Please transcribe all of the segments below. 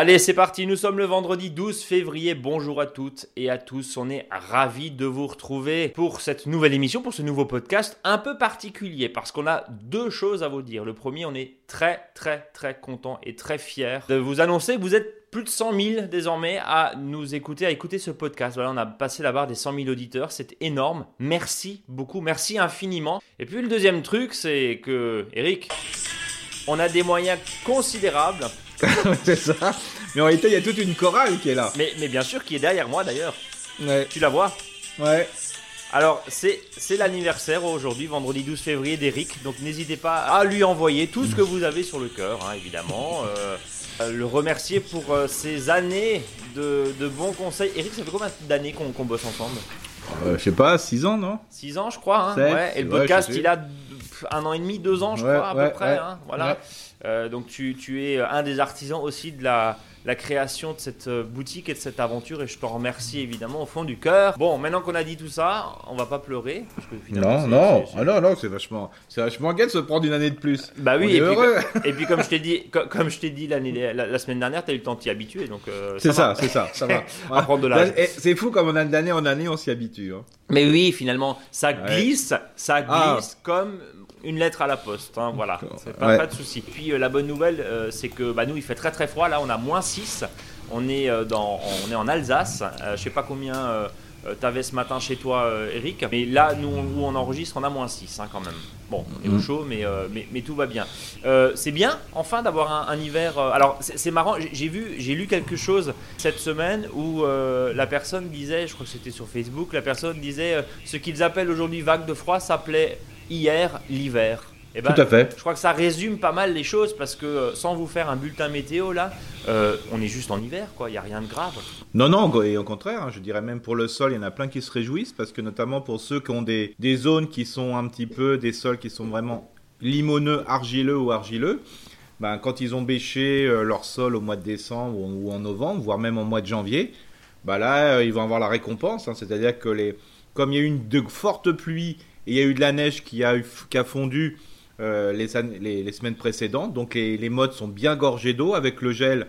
Allez, c'est parti, nous sommes le vendredi 12 février. Bonjour à toutes et à tous. On est ravis de vous retrouver pour cette nouvelle émission, pour ce nouveau podcast un peu particulier parce qu'on a deux choses à vous dire. Le premier, on est très très très content et très fier de vous annoncer que vous êtes plus de 100 000 désormais à nous écouter, à écouter ce podcast. Voilà, on a passé la barre des 100 000 auditeurs, c'est énorme. Merci beaucoup, merci infiniment. Et puis le deuxième truc, c'est que, Eric, on a des moyens considérables c'est ça. Mais en réalité, il y a toute une chorale qui est là. Mais, mais bien sûr, qui est derrière moi d'ailleurs. Ouais. Tu la vois? Ouais. Alors, c'est l'anniversaire aujourd'hui, vendredi 12 février d'Eric. Donc, n'hésitez pas à lui envoyer tout ce que vous avez sur le cœur, hein, évidemment. Euh, euh, le remercier pour euh, ces années de, de bons conseils. Eric, ça fait combien d'années qu'on qu'on bosse ensemble? Euh, je sais pas, 6 ans, non? 6 ans, je crois. Hein Sept, ouais. Et le podcast, il a un an et demi, deux ans, je Ouais, crois, à ouais, peu près. ouais. hein, voilà. Euh, donc, tu, tu es un des artisans aussi de la, la création de cette euh, boutique et de cette aventure. Et je te remercie évidemment au fond du cœur. Bon, maintenant qu'on a dit tout ça, on va pas pleurer. Parce que finalement, Non, non, ah non, non, c'est vachement, c'est vachement gai de se prendre une année de plus. Bah oui, et puis, heureux. et puis comme je t'ai dit, co- comme je t'ai dit l'année, la, la semaine dernière, t'as eu le temps de t'y habituer, donc euh, C'est ça, c'est ça, ça va. On va prendre de l'âge. Et C'est fou comme on a d'année en année, on s'y habitue. hein. Mais oui, finalement, ça Ouais. glisse, ça glisse Ah. comme une lettre à la poste. hein, voilà, pas, Ouais. pas de souci. Puis euh, la bonne nouvelle, euh, c'est que bah, nous, il fait très très froid. Là, on a moins 6. On est, euh, dans, on est en Alsace. Je sais pas combien t'avais ce matin chez toi, Eric. Mais là, nous, où on enregistre, on a moins 6 hein, quand même. Bon, on est au Mhm. chaud, mais, mais, mais tout va bien. Euh, c'est bien, enfin, d'avoir un, un hiver. euh, alors, c'est marrant, j'ai- vu, j'ai lu quelque chose cette semaine où euh, la personne disait, je crois que c'était sur Facebook, la personne disait ce qu'ils appellent aujourd'hui vague de froid s'appelait hier l'hiver. Et ben, Tout à fait. je crois que ça résume pas mal les choses parce que euh, sans vous faire un bulletin météo là, euh, on est juste en hiver quoi, il y a rien de grave. Non, non, et au contraire, hein, je dirais même pour le sol, il y en a plein qui se réjouissent parce que notamment pour ceux qui ont des, des zones qui sont un petit peu des sols qui sont vraiment limoneux, argileux ou argileux, ben, quand ils ont bêché euh, leur sol au mois de décembre ou, ou en novembre, voire même en mois de janvier, ben là, euh, ils vont avoir la récompense. hein. C'est-à-dire que les, comme il y a eu une, de fortes pluies il y a eu de la neige qui a, fondu euh, les semaines précédentes, donc les, les modes sont bien gorgés d'eau avec le gel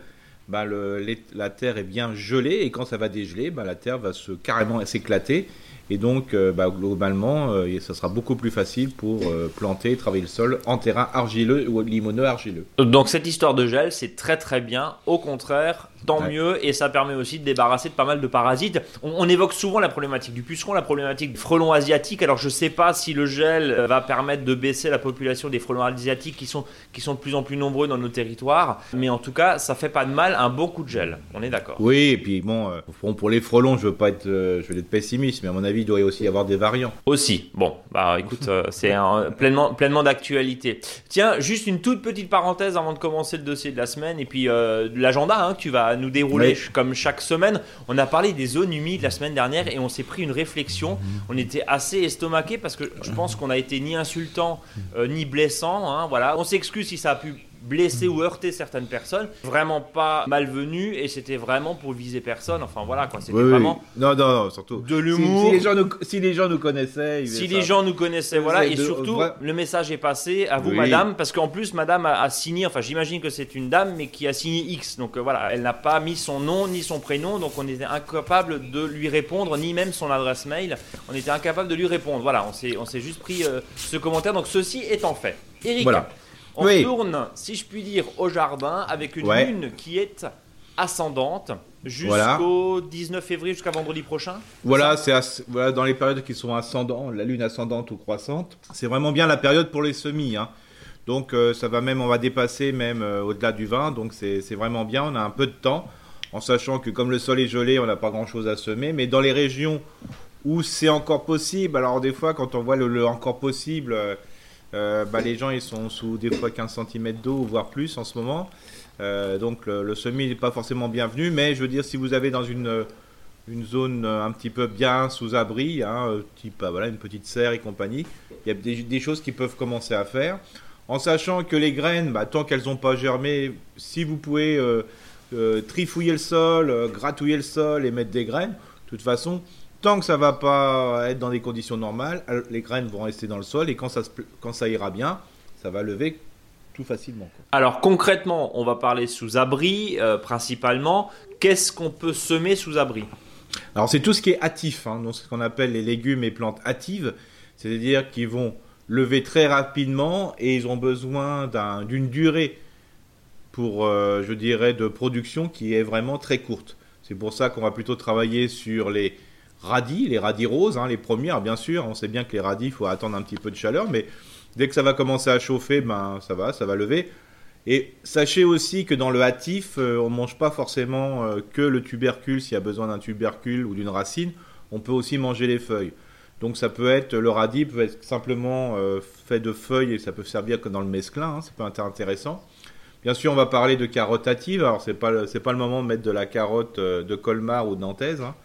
le- les- la terre est bien gelée et quand ça va dégeler, ben, la terre va se carrément s'éclater et donc euh, ben, globalement, euh, ça sera beaucoup plus facile pour euh, planter et travailler le sol en terrain argileux ou limoneux argileux. Donc cette histoire de gel, c'est très très bien. Au contraire, tant Ouais. mieux et ça permet aussi de débarrasser de pas mal de parasites. On, on évoque souvent la problématique du puceron, la problématique du frelon asiatique. Alors je sais pas si le gel euh, va permettre de baisser la population des frelons asiatiques qui sont qui sont de plus en plus nombreux dans nos territoires, mais en tout cas, ça fait pas de mal un bon coup de gel. On est d'accord. Oui, et puis bon, euh, pour les frelons, je veux pas être, euh, je veux être pessimiste, mais à mon avis, il doit aussi y avoir des variants. Aussi. Bon, bah écoute, euh, c'est pleinement, pleinement d'actualité. Tiens, juste une toute petite parenthèse avant de commencer le dossier de la semaine et puis l'agenda hein, que tu vas nous dérouler Oui. comme chaque semaine. On a parlé des zones humides la semaine dernière et on s'est pris une réflexion. On était assez estomaqué parce que je pense qu'on a été ni insultant ni blessant. hein, voilà, on s'excuse si ça a pu blesser ou heurter certaines personnes. Vraiment pas malvenu et c'était vraiment pour viser personne. Enfin voilà quoi, c'était Oui, oui. vraiment Non, non, non, surtout. de l'humour. si les gens nous, si les gens nous connaissaient, Si les ça. gens nous connaissaient, voilà, et de- surtout, vrai- le message est passé à vous, Oui. madame, parce qu'en plus, madame a, a signé, enfin, j'imagine que c'est une dame, mais qui a signé X, donc euh, voilà, elle n'a pas mis son nom ni son prénom, donc on était incapable de lui répondre, ni même son adresse mail, on était incapable de lui répondre, voilà, on s'est on s'est juste pris euh, ce commentaire, donc ceci étant fait. Eric, Voilà. On Oui. tourne, si je puis dire, au jardin, avec une Ouais. lune qui est ascendante, jusqu'au Voilà. 19 février, jusqu'à vendredi prochain. Voilà, c'est voilà, dans les périodes qui sont ascendantes, la lune ascendante ou croissante, c'est vraiment bien la période pour les semis. hein. Donc euh, ça va même, on va dépasser même euh, au-delà du 20, donc c'est c'est vraiment bien. On a un peu de temps, en sachant que comme le sol est gelé, on n'a pas grand-chose à semer. Mais dans les régions où c'est encore possible, alors des fois quand on voit le, le encore possible, euh, euh, bah, les gens ils sont sous des fois 15 cm d'eau, voire plus en ce moment. Euh, donc le, le semis n'est pas forcément bienvenu, mais je veux dire si vous avez dans une une zone euh, un petit peu bien sous abri, hein, type euh, voilà une petite serre et compagnie, il y a des, choses qui peuvent commencer à faire, en sachant que les graines, bah, tant qu'elles n'ont pas germé, si vous pouvez trifouiller le sol, gratouiller le sol et mettre des graines, de toute façon, tant que ça va pas être dans des conditions normales, euh, les graines vont rester dans le sol et quand ça, se pl- quand ça ira bien, ça va lever tout facilement. Alors concrètement, on va parler sous abri principalement. Qu'est-ce qu'on peut semer sous abri? Alors c'est tout ce qui est hâtif, hein, donc ce qu'on appelle les légumes et plantes hâtives, c'est-à-dire qu'ils vont lever très rapidement et ils ont besoin d'une durée pour, euh, je dirais, de production qui est vraiment très courte. C'est pour ça qu'on va plutôt travailler sur les radis, les radis roses, hein, les premières, bien sûr. On sait bien que les radis, il faut attendre un petit peu de chaleur, mais dès que ça va commencer à chauffer, ben ça va, ça va lever. Et sachez aussi que dans le hâtif, euh, on ne mange pas forcément euh, que le tubercule s'il y a besoin d'un tubercule ou d'une racine. On peut aussi manger les feuilles. Donc ça peut être, le radis peut être simplement euh, fait de feuilles et ça peut servir que dans le mesclin, hein, c'est pas intéressant. Bien sûr, on va parler de carottes hâtives. Alors c'est pas c'est pas le moment de mettre de la carotte de Colmar ou de Nantaise. Hein.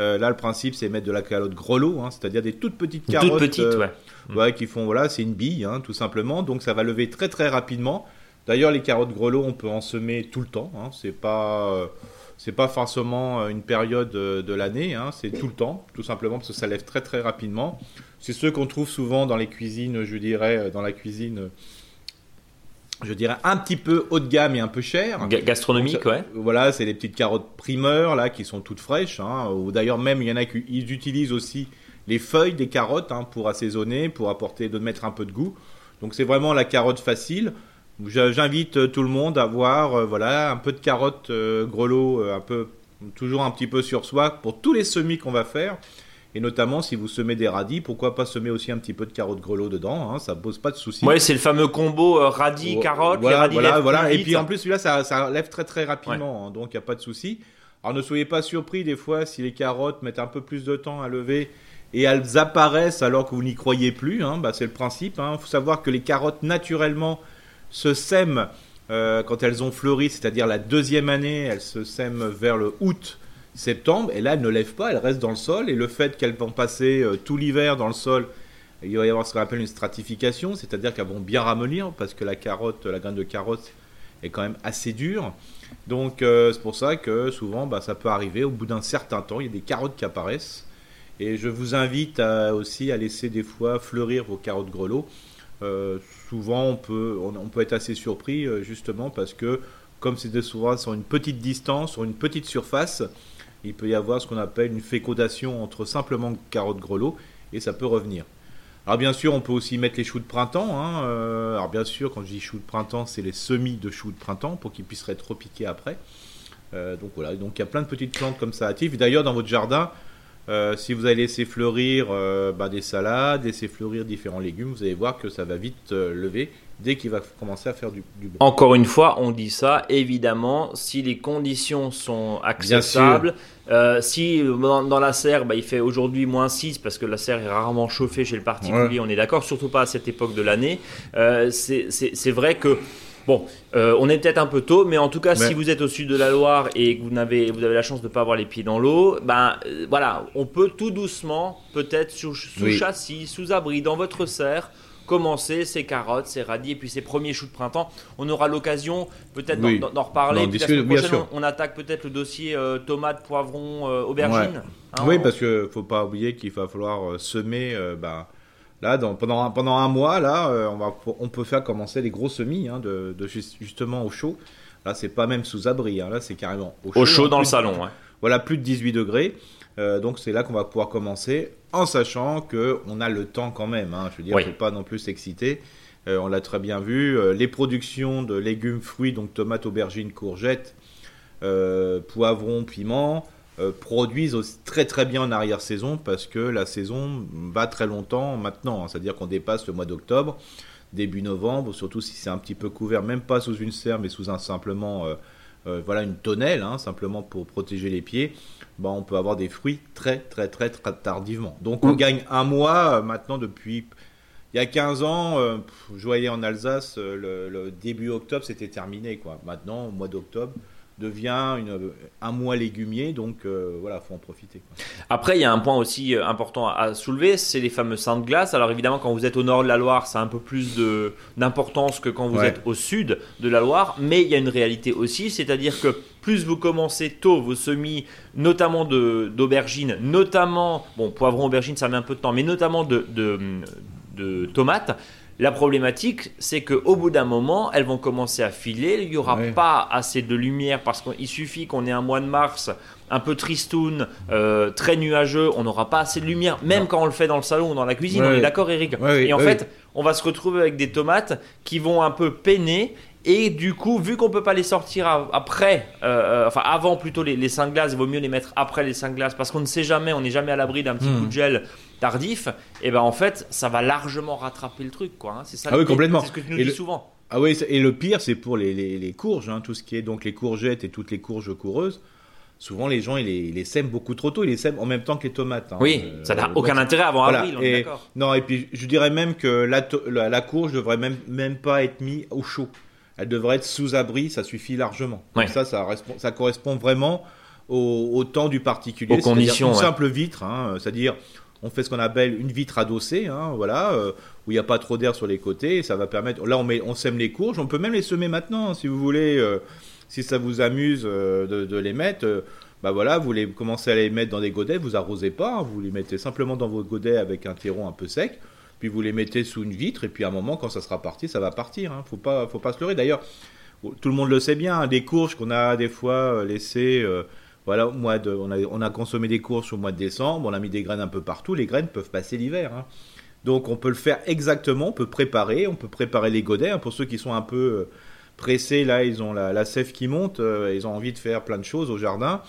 Euh, là, le principe, c'est mettre de la carotte grelot, hein, c'est-à-dire des toutes petites carottes. Toutes petites, ouais. ouais. qui font, voilà, c'est une bille, hein, tout simplement. Donc, ça va lever très, très rapidement. D'ailleurs, les carottes grelot, on peut en semer tout le temps. Hein, c'est pas, c'est pas forcément euh, une période euh, de l'année, hein, c'est tout le temps, tout simplement parce que ça lève très très rapidement. C'est ceux qu'on trouve souvent dans les cuisines, je dirais, euh, dans la cuisine, je dirais un petit peu haut de gamme et un peu cher. gastronomique, ouais. Voilà, c'est les petites carottes primeurs là qui sont toutes fraîches. Hein, ou d'ailleurs même il y en a qui utilisent aussi les feuilles des carottes hein, pour assaisonner, pour apporter, de mettre un peu de goût. Donc c'est vraiment la carotte facile. J'invite euh, tout le monde à voir euh, voilà, un peu de carottes euh, grelots, un peu, toujours un petit peu sur soi pour tous les semis qu'on va faire. Et notamment, si vous semez des radis, pourquoi pas semer aussi un petit peu de carottes grelots dedans hein, Ça pose pas de souci. Ouais, c'est le fameux combo radis carottes. Voilà, les voilà, voilà. Et puis en plus, celui-là, ça, ça, lève très très rapidement, hein, donc il n'y a pas de souci. Alors ne soyez pas surpris des fois si les carottes mettent un peu plus de temps à lever et elles apparaissent alors que vous n'y croyez plus. Hein, bah, c'est le principe. Il faut savoir que les carottes naturellement se sèment euh, quand elles ont fleuri, c'est-à-dire la deuxième année, elles se sèment vers le août, septembre, et là elles ne lèvent pas, elles restent dans le sol, et le fait qu'elles vont passer euh, tout l'hiver dans le sol, il va y avoir ce qu'on appelle une stratification, c'est-à-dire qu'elles vont bien ramollir, parce que la carotte, la graine de carotte est quand même assez dure. Donc euh, c'est pour ça que souvent bah, ça peut arriver au bout d'un certain temps, il y a des carottes qui apparaissent. Et je vous invite aussi à laisser des fois fleurir vos carottes grelots. Euh, souvent on peut, on, peut être assez surpris justement parce que comme c'est souvent sur une petite distance, sur une petite surface, il peut y avoir ce qu'on appelle une fécondation entre simplement carottes grelots et ça peut revenir. Alors bien sûr, on peut aussi mettre les choux de printemps. Hein, euh, alors bien sûr, quand je dis choux de printemps, c'est les semis de choux de printemps pour qu'ils puissent être repiqués après. donc voilà, donc il y a plein de petites plantes comme ça actives. D'ailleurs, dans votre jardin, euh, si vous allez laisser fleurir euh, bah, des salades, laisser fleurir différents légumes, vous allez voir que ça va vite euh, lever dès qu'il va commencer à faire du, bon. Encore une fois, on dit ça, évidemment, si les conditions sont acceptables, si dans, la serre, bah, il fait aujourd'hui moins 6 parce que la serre est rarement chauffée chez le particulier, on est d'accord, surtout pas à cette époque de l'année, c'est vrai que Bon, euh, on est peut-être un peu tôt, mais en tout cas, si vous êtes au sud de la Loire et que vous avez, vous avez la chance de ne pas avoir les pieds dans l'eau, ben euh, voilà, on peut tout doucement, peut-être sous, châssis, sous abri, dans votre serre, commencer ces carottes, ces radis et puis ces premiers choux de printemps. On aura l'occasion peut-être d'en reparler. la prochaine, on, attaque peut-être le dossier euh, tomates, poivrons, aubergines. Hein, oui, parce qu'il ne faut pas oublier qu'il va falloir semer. Ben, Là, pendant, pendant un mois, là, euh, on, va, on peut faire commencer les gros semis hein, de, justement au chaud. Là, c'est pas même sous abri, hein, là, c'est carrément au chaud. Au chaud dans le salon, Voilà, plus de 18 degrés. Euh, donc c'est là qu'on va pouvoir commencer, en sachant que on a le temps quand même. Hein, je veux dire, ne faut pas non plus s'exciter. Euh, on l'a très bien vu. les productions de légumes, fruits, donc tomates, aubergines, courgettes, poivrons, piments, euh, produisent aussi très très bien en arrière-saison parce que la saison va très longtemps maintenant, hein. c'est-à-dire qu'on dépasse le mois d'octobre, début novembre, surtout si c'est un petit peu couvert, même pas sous une serre mais sous un simplement euh, euh, voilà une tonnelle, hein, simplement pour protéger les pieds, bah, on peut avoir des fruits très très très, très tardivement. Donc on mmh. gagne un mois maintenant depuis il y a 15 ans, je voyais en Alsace, le, le début octobre, c'était terminé. Quoi. Maintenant, au mois d'octobre, devient une, un mois légumier, donc euh, voilà, faut en profiter. Après, il y a un point aussi euh, important à soulever, c'est les fameux saints de glace. Alors évidemment, quand vous êtes au nord de la Loire, ça a un peu plus d'importance que quand vous êtes au sud de la Loire, mais il y a une réalité aussi, c'est-à-dire que plus vous commencez tôt vos semis, notamment d'aubergines, notamment, bon, poivron, aubergine, ça met un peu de temps, mais notamment de, de, de tomates, La problématique, c'est qu'au bout d'un moment, elles vont commencer à filer. Il n'y aura Ouais. pas assez de lumière parce qu'il suffit qu'on ait un mois de mars un peu tristoun, euh, très nuageux. On n'aura pas assez de lumière, même Non. quand on le fait dans le salon ou dans la cuisine. Ouais. On est d'accord, Eric Ouais, Et en fait, on va se retrouver avec des tomates qui vont un peu peiner. Et du coup, vu qu'on peut pas les sortir après, euh, euh, enfin avant plutôt les, les 5 glaces, il vaut mieux les mettre après les 5 glaces parce qu'on ne sait jamais, on n'est jamais à l'abri d'un petit Mhm. coup de gel tardif. Et ben en fait, ça va largement rattraper le truc, quoi. hein. C'est ça. Ah oui, complètement. C'est ce que tu nous Et dis le- souvent. Ah oui, et le pire, c'est pour les, les, les courges, hein, tout ce qui est donc les courgettes et toutes les courges coureuses. Souvent, les gens, ils les, ils les sèment beaucoup trop tôt, ils les sèment en même temps que les tomates. hein. Oui, Euh, ça n'a donc, aucun intérêt avant voilà, avril, on est d'accord. Non, et puis je dirais même que la, la, la courge devrait même, même pas être mise au chaud. Elle devrait être sous abri, ça suffit largement. Ouais. Donc ça, ça, respon- ça correspond vraiment au, au temps du particulier. Aux conditions, Une ouais. simple vitre, hein, c'est-à-dire on fait ce qu'on appelle une vitre adossée, hein, voilà, euh, où il n'y a pas trop d'air sur les côtés. ça va permettre. Là, on, sème les courges. On peut même les semer maintenant, hein, si vous voulez, euh, si ça vous amuse euh, de, les mettre. bah voilà, vous les commencez à les mettre dans des godets, vous arrosez pas, hein, vous les mettez simplement dans vos godets avec un terreau un peu sec, puis vous les mettez sous une vitre, et puis à un moment, quand ça sera parti, ça va partir. Hein. Faut pas, faut pas se leurrer. D'ailleurs, tout le monde le sait bien, hein, des courges qu'on a des fois laissées, voilà, on a, on a consommé des courges au mois de décembre, on a mis des graines un peu partout, les graines peuvent passer l'hiver. hein. Donc on peut le faire exactement, on peut préparer, on peut préparer les godets. hein, pour ceux qui sont un peu euh, pressés, là, ils ont la, sève qui monte, euh, ils ont envie de faire plein de choses au jardin,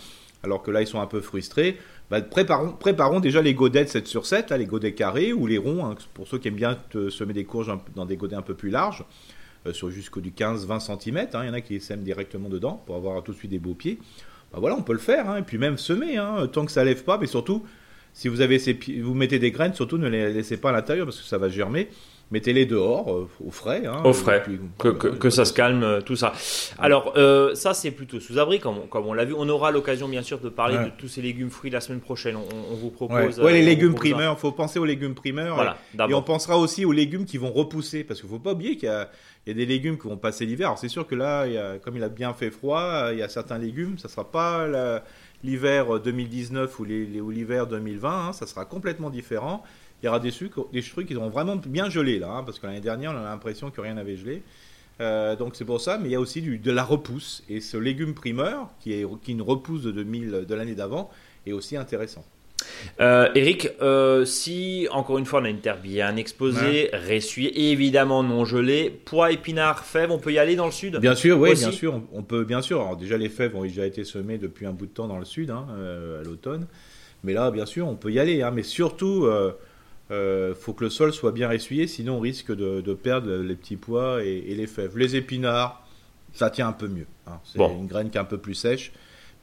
alors que là, ils sont un peu frustrés. Bah, préparons, déjà les godets de 7 sur 7, là, les godets carrés ou les ronds, hein, pour ceux qui aiment bien semer des courges dans des godets un peu plus larges, euh, sur jusqu'au du 15-20 cm. Il y en a qui sèment directement dedans pour avoir tout de suite des beaux pieds. Bah, voilà, on peut le faire, hein, et puis même semer, hein, tant que ça lève pas, mais surtout, si vous avez ces vous mettez des graines, surtout ne les laissez pas à l'intérieur parce que ça va germer. Mettez-les dehors, euh, au frais. hein, Au frais. puis- Que, que- que ça se calme, euh, tout ça. Alors, euh, ça, c'est plutôt sous abri, comme on, comme on l'a vu. On aura l'occasion, bien sûr, de parler Ouais. de tous ces légumes fruits la semaine prochaine. On, on vous propose. Ouais, les légumes primeurs, faut penser aux légumes primeurs. Voilà, Et on pensera aussi aux légumes qui vont repousser, parce qu'il faut pas oublier qu'il y a, il y a des légumes qui vont passer l'hiver. Alors c'est sûr que là, il y a- comme il a bien fait froid, il y a certains légumes, ça sera pas la- l'hiver 2019 ou les- les- ou l'hiver 2020, hein, ça sera complètement différent. Il y aura des trucs qui seront vraiment bien gelés là, hein, parce que l'année dernière, on a l'impression que rien n'avait gelé. Euh, donc c'est pour ça, mais il y a aussi du, de la repousse. Et ce légume primeur, qui est qui est une repousse de 2000 de l'année d'avant, est aussi intéressant. Euh, Eric, euh, si encore une fois on a une terre bien exposée, ressuyée, évidemment non gelée, pois, épinards, fèves, on peut y aller dans le sud Bien sûr, oui, bien sûr, on, on peut, bien sûr. Alors déjà, les fèves ont déjà été semées depuis un bout de temps dans le sud, hein, euh, à l'automne. Mais là, bien sûr, on peut y aller. hein. mais surtout, euh, faut que le sol soit bien essuyé, sinon on risque de, de perdre les petits pois et, et les fèves. Les épinards, ça tient un peu mieux. hein. C'est Bon. une graine qui est un peu plus sèche.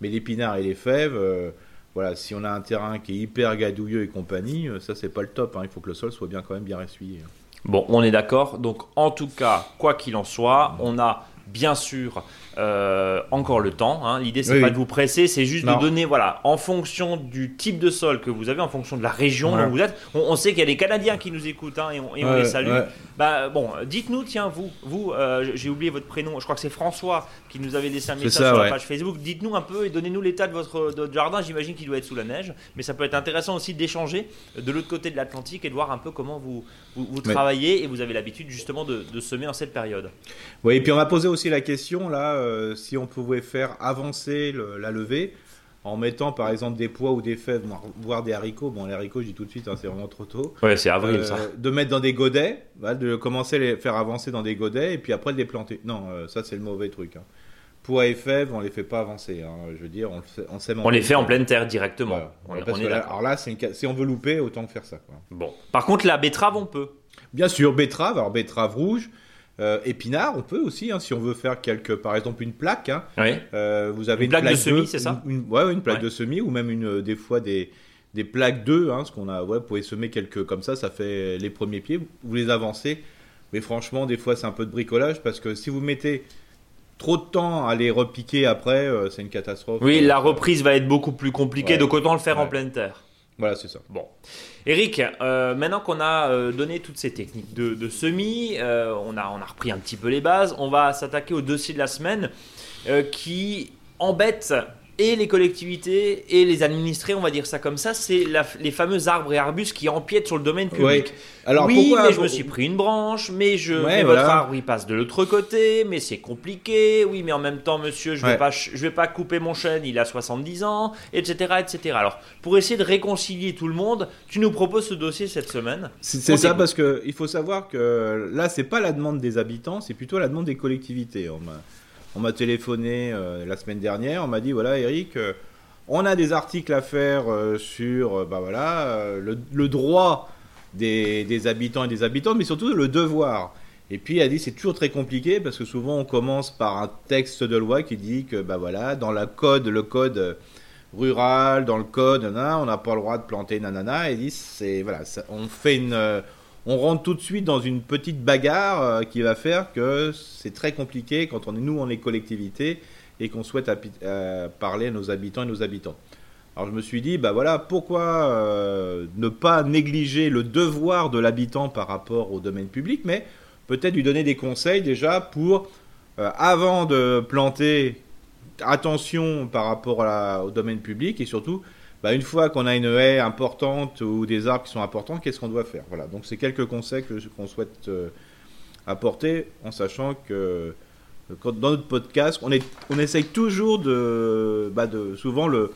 Mais l'épinard et les fèves, euh, voilà, si on a un terrain qui est hyper gadouilleux et compagnie, euh, ça c'est pas le top. hein. Il faut que le sol soit bien quand même bien essuyé. Bon, on est d'accord. Donc, en tout cas, quoi qu'il en soit, on a bien sûr euh, encore le temps. hein. L'idée, c'est Oui, pas oui. de vous presser, c'est juste Non. de donner, voilà, en fonction du type de sol que vous avez, en fonction de la région Ouais. dont vous êtes. On, on sait qu'il y a des Canadiens qui nous écoutent hein, et on, et on Ouais, les salue. ouais. Bah bon, dites-nous, tiens, vous, vous, euh, j'ai oublié votre prénom. Je crois que c'est François qui nous avait laissé un message ça, sur la page Facebook. Dites-nous un peu et donnez-nous l'état de votre, de votre jardin. J'imagine qu'il doit être sous la neige, mais ça peut être intéressant aussi d'échanger de l'autre côté de l'Atlantique et de voir un peu comment vous, vous, vous Mais- travaillez et vous avez l'habitude justement de, de semer en cette période. Oui, et puis on m'a posé aussi la question là, euh, si on pouvait faire avancer le- la levée en mettant par exemple des pois ou des fèves, voire des haricots. Bon, les haricots, je dis tout de suite, hein, c'est vraiment trop tôt. Ouais, c'est avril Euh, de mettre dans des godets, voilà, de commencer à les faire avancer dans des godets et puis après de les planter. Non, euh, ça c'est le mauvais truc. hein. Et fèves, on les fait pas avancer. hein. Je veux dire, on, le fait- on sème On les fait en pleine terre directement. Voilà. On, Ouais, parce on que est là- d'accord. alors là, c'est une si on veut louper, autant faire ça. Quoi. Bon. Par contre, la betterave, on peut. Bien sûr, betterave, alors betterave rouge, euh, épinard, on peut aussi, hein, si on veut faire quelque, par exemple une plaque. hein. Oui. Euh, vous avez Une plaque de semis, c'est ça une, une- ouais, une plaque Ouais. de semis ou même une, euh, des fois des, des plaques d'œufs, hein, ce qu'on a, ouais, vous pouvez semer quelques comme ça, ça fait les premiers pieds, vous les avancez. Mais franchement, des fois, c'est un peu de bricolage parce que si vous mettez trop de temps à les repiquer après, euh, c'est une catastrophe. Oui, Euh, la reprise va être beaucoup plus compliquée, Ouais. donc autant le faire en pleine terre. Voilà, c'est ça. Bon. Eric, euh, maintenant qu'on a euh, donné toutes ces techniques de, de semis, euh, on, a, on a repris un petit peu les bases, on va s'attaquer au dossier de la semaine euh, qui embête et les collectivités et les administrés, on va dire ça comme ça, c'est les fameux arbres et arbustes qui empiètent sur le domaine public. Alors, oui, mais je me suis pris une branche, mais, je, votre arbre il passe de l'autre côté, mais c'est compliqué. Oui, mais en même temps, monsieur, je ne vais, pas, je vais pas couper mon chêne, il a 70 ans, etc., etc. Alors, pour essayer de réconcilier tout le monde, tu nous proposes ce dossier cette semaine. C'est ça, parce qu'il faut savoir que là, c'est pas la demande des habitants, c'est plutôt la demande des collectivités. On m'a téléphoné euh, la semaine dernière, on m'a dit voilà Eric, euh, on a des articles à faire euh, sur bah voilà le, droit des, habitants et des habitantes, mais surtout le devoir. Et puis il a dit c'est toujours très compliqué parce que souvent on commence par un texte de loi qui dit que bah voilà dans la code le code rural dans le code on n'a pas le droit de planter nanana et dit c'est voilà on fait une on rentre tout de suite dans une petite bagarre euh, qui va faire que c'est très compliqué quand on est nous on est collectivité et qu'on souhaite euh, parler à nos habitants et nos habitants. Alors je me suis dit, bah voilà, pourquoi euh, ne pas négliger le devoir de l'habitant par rapport au domaine public, mais peut-être lui donner des conseils déjà pour, avant de planter, attention par rapport au domaine public et surtout bah, une fois qu'on a une haie importante ou des arbres qui sont importants, qu'est-ce qu'on doit faire? Voilà, donc c'est quelques conseils qu'on souhaite euh, apporter en sachant que dans notre podcast, on, est, essaye toujours de, bah de souvent le,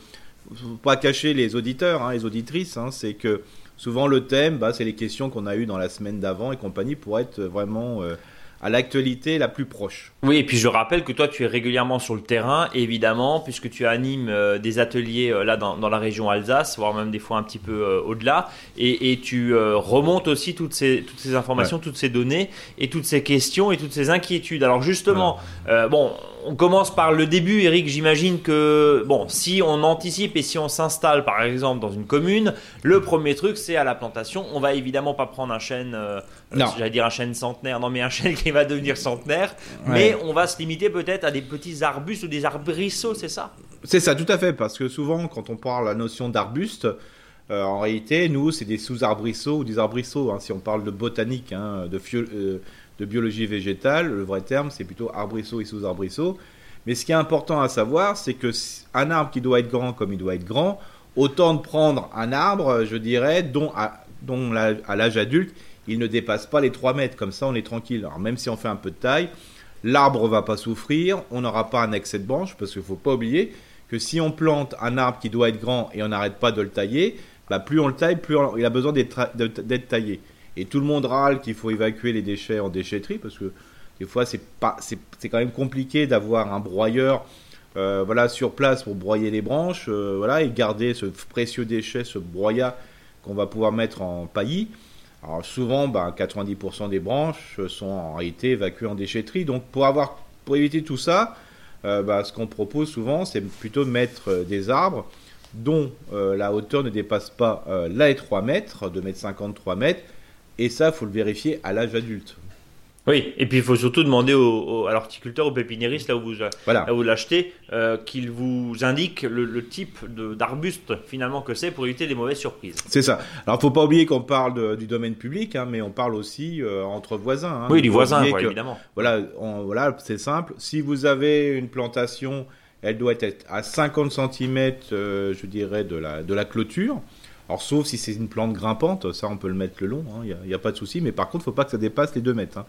pas cacher les auditeurs, hein, les auditrices, hein, c'est que souvent le thème, bah, c'est les questions qu'on a eues dans la semaine d'avant et compagnie pour être vraiment euh, à l'actualité la plus proche. Oui, et puis je rappelle que toi, tu es régulièrement sur le terrain, évidemment, puisque tu animes euh, des ateliers euh, là dans, dans, la région Alsace, voire même des fois un petit peu euh, au-delà, et, et, tu remontes aussi toutes ces, toutes ces informations, toutes ces données, et toutes ces questions et toutes ces inquiétudes. Alors justement, bon, on commence par le début, Eric. J'imagine que, bon, si on anticipe et si on s'installe, par exemple, dans une commune, le premier truc, c'est à la plantation. On va évidemment pas prendre un chêne, euh, j'allais dire un chêne centenaire, non, mais un chêne qui va devenir centenaire. Mais on va se limiter peut-être à des petits arbustes ou des arbrisseaux, c'est ça? C'est ça, tout à fait. Parce que souvent, quand on parle la notion d'arbuste, euh, en réalité, nous, c'est des sous-arbrisseaux ou des arbrisseaux. Hein, si on parle de botanique, hein, de, euh, de biologie végétale, le vrai terme, c'est plutôt arbrisseau et sous-arbrisseau. Mais ce qui est important à savoir, c'est que un arbre qui doit être grand comme il doit être grand, autant de prendre un arbre, je dirais, dont à, dont à l'âge adulte, il ne dépasse pas les 3 mètres. Comme ça, on est tranquille. Alors, même si on fait un peu de taille, l'arbre va pas souffrir, on n'aura pas un excès de branches, parce qu'il faut pas oublier que si on plante un arbre qui doit être grand et on n'arrête pas de le tailler, bah, plus on le taille, plus il a besoin d'être taillé. Et tout le monde râle qu'il faut évacuer les déchets en déchetterie parce que des fois c'est pas c'est quand même compliqué d'avoir un broyeur euh, voilà sur place pour broyer les branches euh, voilà et garder ce précieux déchet ce broyat qu'on va pouvoir mettre en paillis. Alors souvent 90% bah, des branches sont en réalité évacuées en déchetterie donc pour avoir pour éviter tout ça euh, bah, ce qu'on propose souvent c'est plutôt mettre des arbres dont la hauteur ne dépasse pas là et 3 mètres, 2 mètres 53 mètres, et ça, il faut le vérifier à l'âge adulte. Oui, et puis il faut surtout demander au, à l'horticulteur, au pépiniériste, là où vous, l'achetez, euh, qu'il vous indique le, type d'arbuste finalement que c'est pour éviter les mauvaises surprises. C'est ça. Alors il ne faut pas oublier qu'on parle du domaine public, hein, mais on parle aussi euh, entre voisins. Hein. Oui, du voisin, évidemment. Voilà, voilà c'est simple. Si vous avez une plantation, elle doit être à 50 cm, euh, je dirais, de la, de la clôture. Alors, sauf si c'est une plante grimpante, ça on peut le mettre le long, il hein, n'y a, pas de souci, mais par contre, il ne faut pas que ça dépasse les 2 mètres. Hein.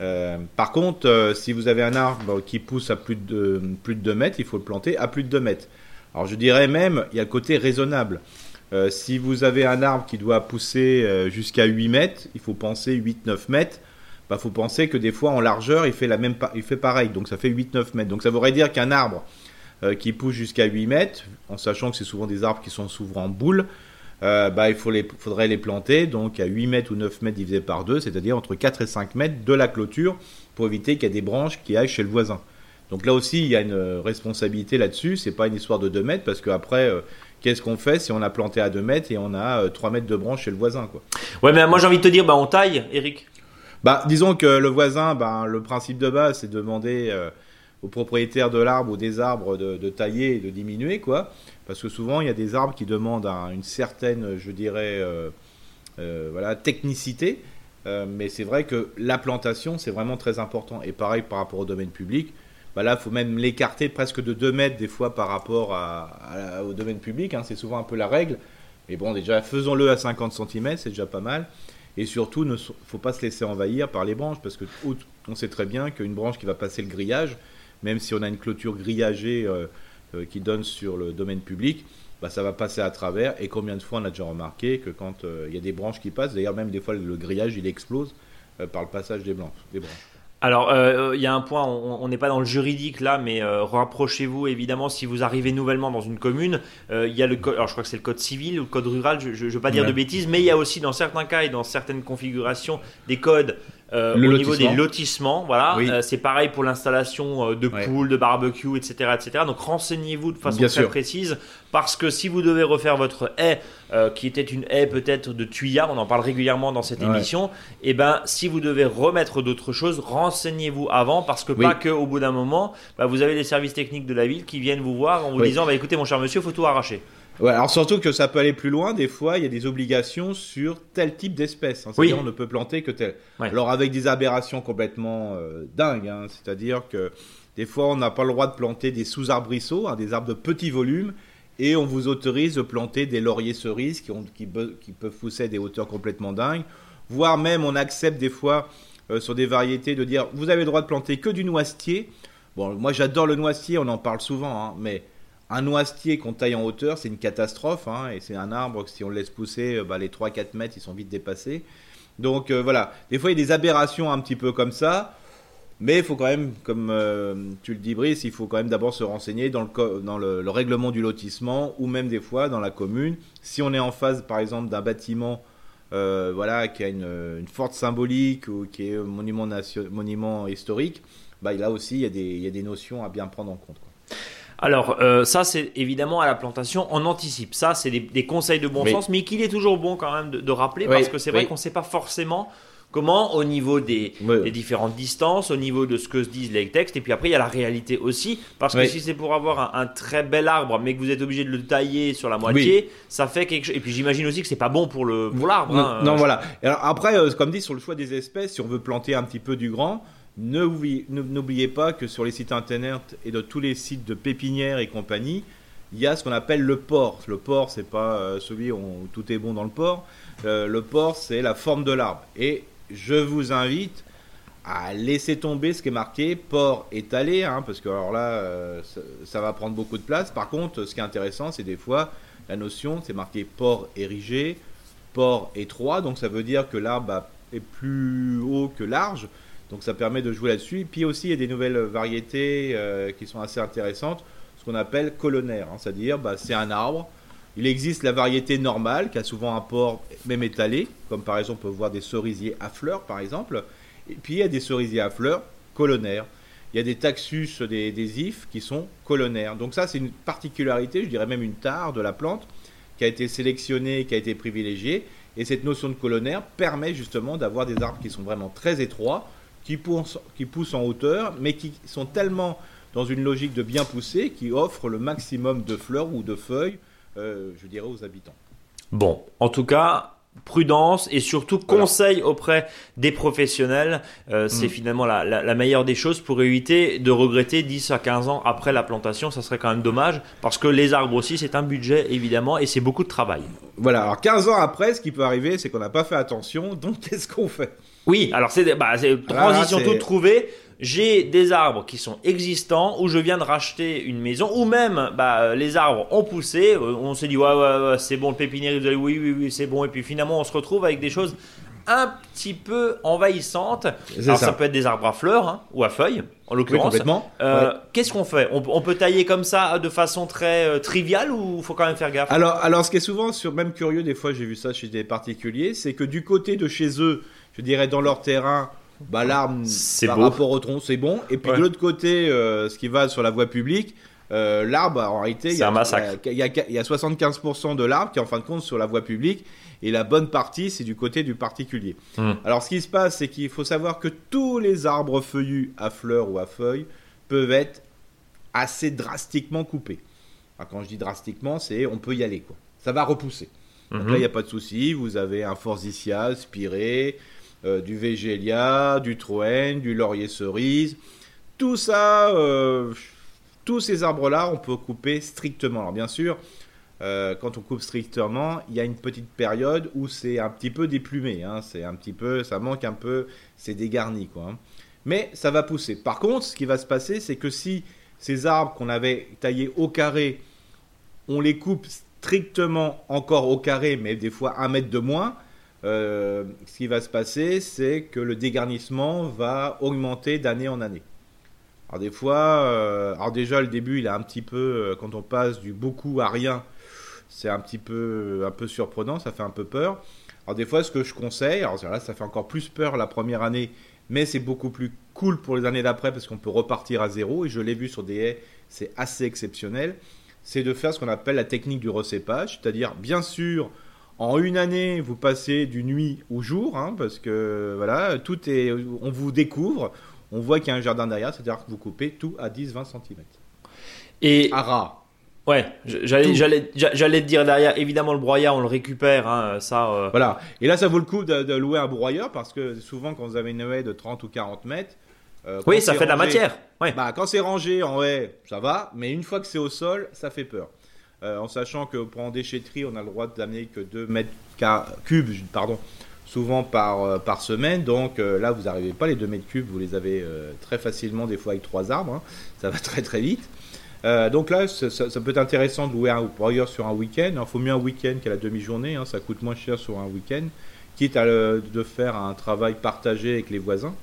Euh, par contre, euh, si vous avez un arbre qui pousse à plus de, plus de 2 mètres, il faut le planter à plus de 2 mètres. Alors, je dirais même, il y a le côté raisonnable. Euh, si vous avez un arbre qui doit pousser jusqu'à 8 mètres, il faut penser 8-9 mètres. Il bah, faut penser que des fois, en largeur, il fait, la même, il fait pareil, donc ça fait 8-9 mètres. Donc, ça voudrait dire qu'un arbre qui pousse jusqu'à 8 mètres, en sachant que c'est souvent des arbres qui sont souvent en boule, euh, bah, il faut les, faudrait les planter donc à 8 mètres ou 9 mètres divisé par 2, c'est-à-dire entre 4 et 5 mètres de la clôture pour éviter qu'il y ait des branches qui aillent chez le voisin. Donc là aussi, il y a une responsabilité là-dessus. C'est pas une histoire de 2 mètres parce qu'après, euh, qu'est-ce qu'on fait si on a planté à 2 mètres et on a 3 euh, mètres de branches chez le voisin quoi? Ouais, mais moi j'ai envie de te dire, bah, on taille, Eric. Bah, disons que le voisin, bah, le principe de base, c'est de demander aux propriétaires de l'arbre ou des arbres de, tailler et de diminuer, quoi. Parce que souvent, il y a des arbres qui demandent une certaine, je dirais, euh, euh, voilà, technicité. Euh, mais c'est vrai que la plantation, c'est vraiment très important. Et pareil par rapport au domaine public. bah là, il faut même l'écarter presque de 2 mètres des fois par rapport au domaine public. Hein. c'est souvent un peu la règle. Mais bon, déjà, faisons-le à 50 cm, c'est déjà pas mal. Et surtout, il ne faut pas se laisser envahir par les branches, parce que on sait très bien qu'une branche qui va passer le grillage, même si on a une clôture grillagée euh, euh, qui donne sur le domaine public, bah, ça va passer à travers. Et combien de fois on a déjà remarqué que quand euh, il y a des branches qui passent, d'ailleurs même des fois le grillage il explose par le passage des, branches. Des branches. Alors, euh, il y a un point, on n'est pas dans le juridique là, mais euh, rapprochez-vous évidemment si vous arrivez nouvellement dans une commune. Euh, il y a le code, alors je crois que c'est le code civil ou le code rural, je ne veux pas dire de bêtises, mais il y a aussi dans certains cas et dans certaines configurations des codes euh, au niveau des lotissements, voilà, euh, c'est pareil pour l'installation euh, de poules, de barbecue, etc., etc. Donc renseignez-vous de façon très précise, parce que si vous devez refaire votre haie, qui était une haie peut-être de tuyas, on en parle régulièrement dans cette émission, et eh ben si vous devez remettre d'autres choses, renseignez-vous avant, parce que pas que au bout d'un moment, bah, vous avez les services techniques de la ville qui viennent vous voir en vous disant, bah, écoutez mon cher monsieur, faut tout arracher. Ouais, alors surtout que ça peut aller plus loin. Des fois, il y a des obligations sur tel type d'espèce. Hein. C'est-à-dire, on ne peut planter que tel. Alors avec des aberrations complètement euh, dingues. Hein. C'est-à-dire que des fois, on n'a pas le droit de planter des sous-arbrisseaux, hein, des arbres de petit volume, et on vous autorise de planter des lauriers cerises qui, ont, qui, peuvent pousser à des hauteurs complètement dingues. Voire même, on accepte des fois euh, sur des variétés de dire, vous avez le droit de planter que du noisetier. Bon, moi j'adore le noisetier, on en parle souvent, mais un noisetier qu'on taille en hauteur, c'est une catastrophe, hein, et c'est un arbre que si on le laisse pousser, euh, bah, les 3-4 mètres, ils sont vite dépassés. Donc euh, voilà, des fois il y a des aberrations un petit peu comme ça, mais il faut quand même, comme euh, tu le dis Brice, il faut quand même d'abord se renseigner dans, le, dans le, règlement du lotissement, ou même des fois dans la commune. Si on est en face par exemple d'un bâtiment voilà, qui a une, forte symbolique ou qui est monument, monument historique, bah, là aussi il y, a des, il y a des notions à bien prendre en compte. Alors, euh, ça, c'est évidemment à la plantation, on anticipe. Ça, c'est des, conseils de bon sens, mais qu'il est toujours bon quand même de, rappeler, parce que c'est vrai qu'on ne sait pas forcément comment, au niveau des, différentes distances, au niveau de ce que se disent les textes, et puis après, il y a la réalité aussi, parce que si c'est pour avoir un, très bel arbre, mais que vous êtes obligé de le tailler sur la moitié, ça fait quelque chose. Et puis j'imagine aussi que c'est pas bon pour l'arbre. Non, hein. voilà. Alors, après, euh, comme dit, sur le choix des espèces, si on veut planter un petit peu du grand, N'oubliez pas que sur les sites internet et de tous les sites de pépinières et compagnie, il y a ce qu'on appelle le port. Le port, c'est pas euh, celui où tout est bon dans le port. Euh, le port, c'est la forme de l'arbre. Et je vous invite à laisser tomber ce qui est marqué port étalé, hein, parce que alors là, euh, ça, va prendre beaucoup de place. Par contre, ce qui est intéressant, c'est des fois la notion, c'est marqué port érigé, port étroit, donc ça veut dire que l'arbre est plus haut que large. Donc ça permet de jouer là-dessus. Puis aussi, il y a des nouvelles variétés euh, qui sont assez intéressantes, ce qu'on appelle colonnaire, hein. c'est-à-dire bah, c'est un arbre. Il existe la variété normale qui a souvent un port même étalé, comme par exemple on peut voir des cerisiers à fleurs par exemple. Et puis il y a des cerisiers à fleurs colonnaires. Il y a des taxus, des, des ifs qui sont colonnaires. Donc ça c'est une particularité, je dirais même une tare de la plante qui a été sélectionnée, qui a été privilégiée. Et cette notion de colonnaire permet justement d'avoir des arbres qui sont vraiment très étroits, qui poussent, qui poussent en hauteur, mais qui sont tellement dans une logique de bien pousser qui offrent le maximum de fleurs ou de feuilles, euh, je dirais, aux habitants. Bon, en tout cas, prudence et surtout conseil auprès des professionnels. Euh, c'est mm. finalement la, la, meilleure des choses pour éviter de regretter 10 à 15 ans après la plantation. Ça serait quand même dommage parce que les arbres aussi, c'est un budget évidemment et c'est beaucoup de travail. Voilà, alors 15 ans après, ce qui peut arriver, c'est qu'on n'a pas fait attention. Donc qu'est-ce qu'on fait? Oui, alors c'est bah, transition toute trouvée. J'ai des arbres qui sont existants où je viens de racheter une maison ou même bah, les arbres ont poussé. Euh, on s'est dit ouais, ouais, ouais c'est bon le pépinière. Vous allez oui oui oui c'est bon et puis finalement on se retrouve avec des choses un petit peu envahissantes. Alors ça. peut être des arbres à fleurs hein, ou à feuilles en l'occurrence. Euh, Qu'est-ce qu'on fait? On, peut tailler comme ça de façon très euh, triviale ou faut quand même faire gaffe? Alors alors ce qui est souvent sur même curieux des fois j'ai vu ça chez des particuliers c'est que du côté de chez eux je dirais, dans leur terrain, bah, l'arme par rapport au tronc, c'est bon. Et puis de l'autre côté, euh, ce qui va sur la voie publique, euh, l'arbre, en réalité, il y, y a, il y a 75% de l'arbre qui est en fin de compte sur la voie publique. Et la bonne partie, c'est du côté du particulier. Hmm. Alors, ce qui se passe, c'est qu'il faut savoir que tous les arbres feuillus à fleurs ou à feuilles peuvent être assez drastiquement coupés. quand je dis drastiquement, c'est on peut y aller. Quoi. Ça va repousser. Donc là, il n'y a pas de souci. Vous avez un forsythia, spiré, euh, du végélia, du troène, du laurier cerise. tout ça, euh, tous ces arbres-là, on peut couper strictement. Alors bien sûr, euh, quand on coupe strictement, il y a une petite période où c'est un petit peu déplumé. Hein. c'est un petit peu, ça manque un peu, c'est dégarni quoi. Hein. Mais ça va pousser. Par contre, ce qui va se passer, c'est que si ces arbres qu'on avait taillés au carré, on les coupe strictement encore au carré, mais des fois un mètre de moins, euh, ce qui va se passer, c'est que le dégarnissement va augmenter d'année en année. Alors des fois, euh, alors déjà le début, il est un petit peu, euh, quand on passe du beaucoup à rien, c'est un petit peu, un peu surprenant, ça fait un peu peur. Alors des fois, ce que je conseille, alors là, ça fait encore plus peur la première année, mais c'est beaucoup plus cool pour les années d'après parce qu'on peut repartir à zéro. Et je l'ai vu sur des haies, c'est assez exceptionnel. C'est de faire ce qu'on appelle la technique du recépage, c'est-à-dire bien sûr en une année, vous passez du nuit au jour, hein, parce que voilà, tout est, on vous découvre, on voit qu'il y a un jardin derrière, c'est-à-dire que vous coupez tout à 10-20 cm. Et à ras. Ouais, j'allais, j'allais, j'allais te dire derrière, évidemment le broyat, on le récupère, hein, ça. Euh. Voilà. Et là, ça vaut le coup de, louer un broyeur parce que souvent, quand vous avez une haie de 30 ou 40 mètres, euh, oui, ça fait de la matière. Ouais. Bah, quand c'est rangé en haie, ça va, mais une fois que c'est au sol, ça fait peur. Euh, en sachant que pour en déchetterie, on a le droit d'amener que 2 mètres cubes, pardon, souvent par, euh, par semaine. Donc euh, là, vous n'arrivez pas les 2 mètres cubes, vous les avez très facilement, des fois avec 3 arbres. Hein. Ça va très très vite. donc là, ça, peut être intéressant de louer un broyeur sur un week-end. Il faut mieux un week-end qu'à la demi-journée. Hein. Ça coûte moins cher sur un week-end, quitte à de faire un travail partagé avec les voisins.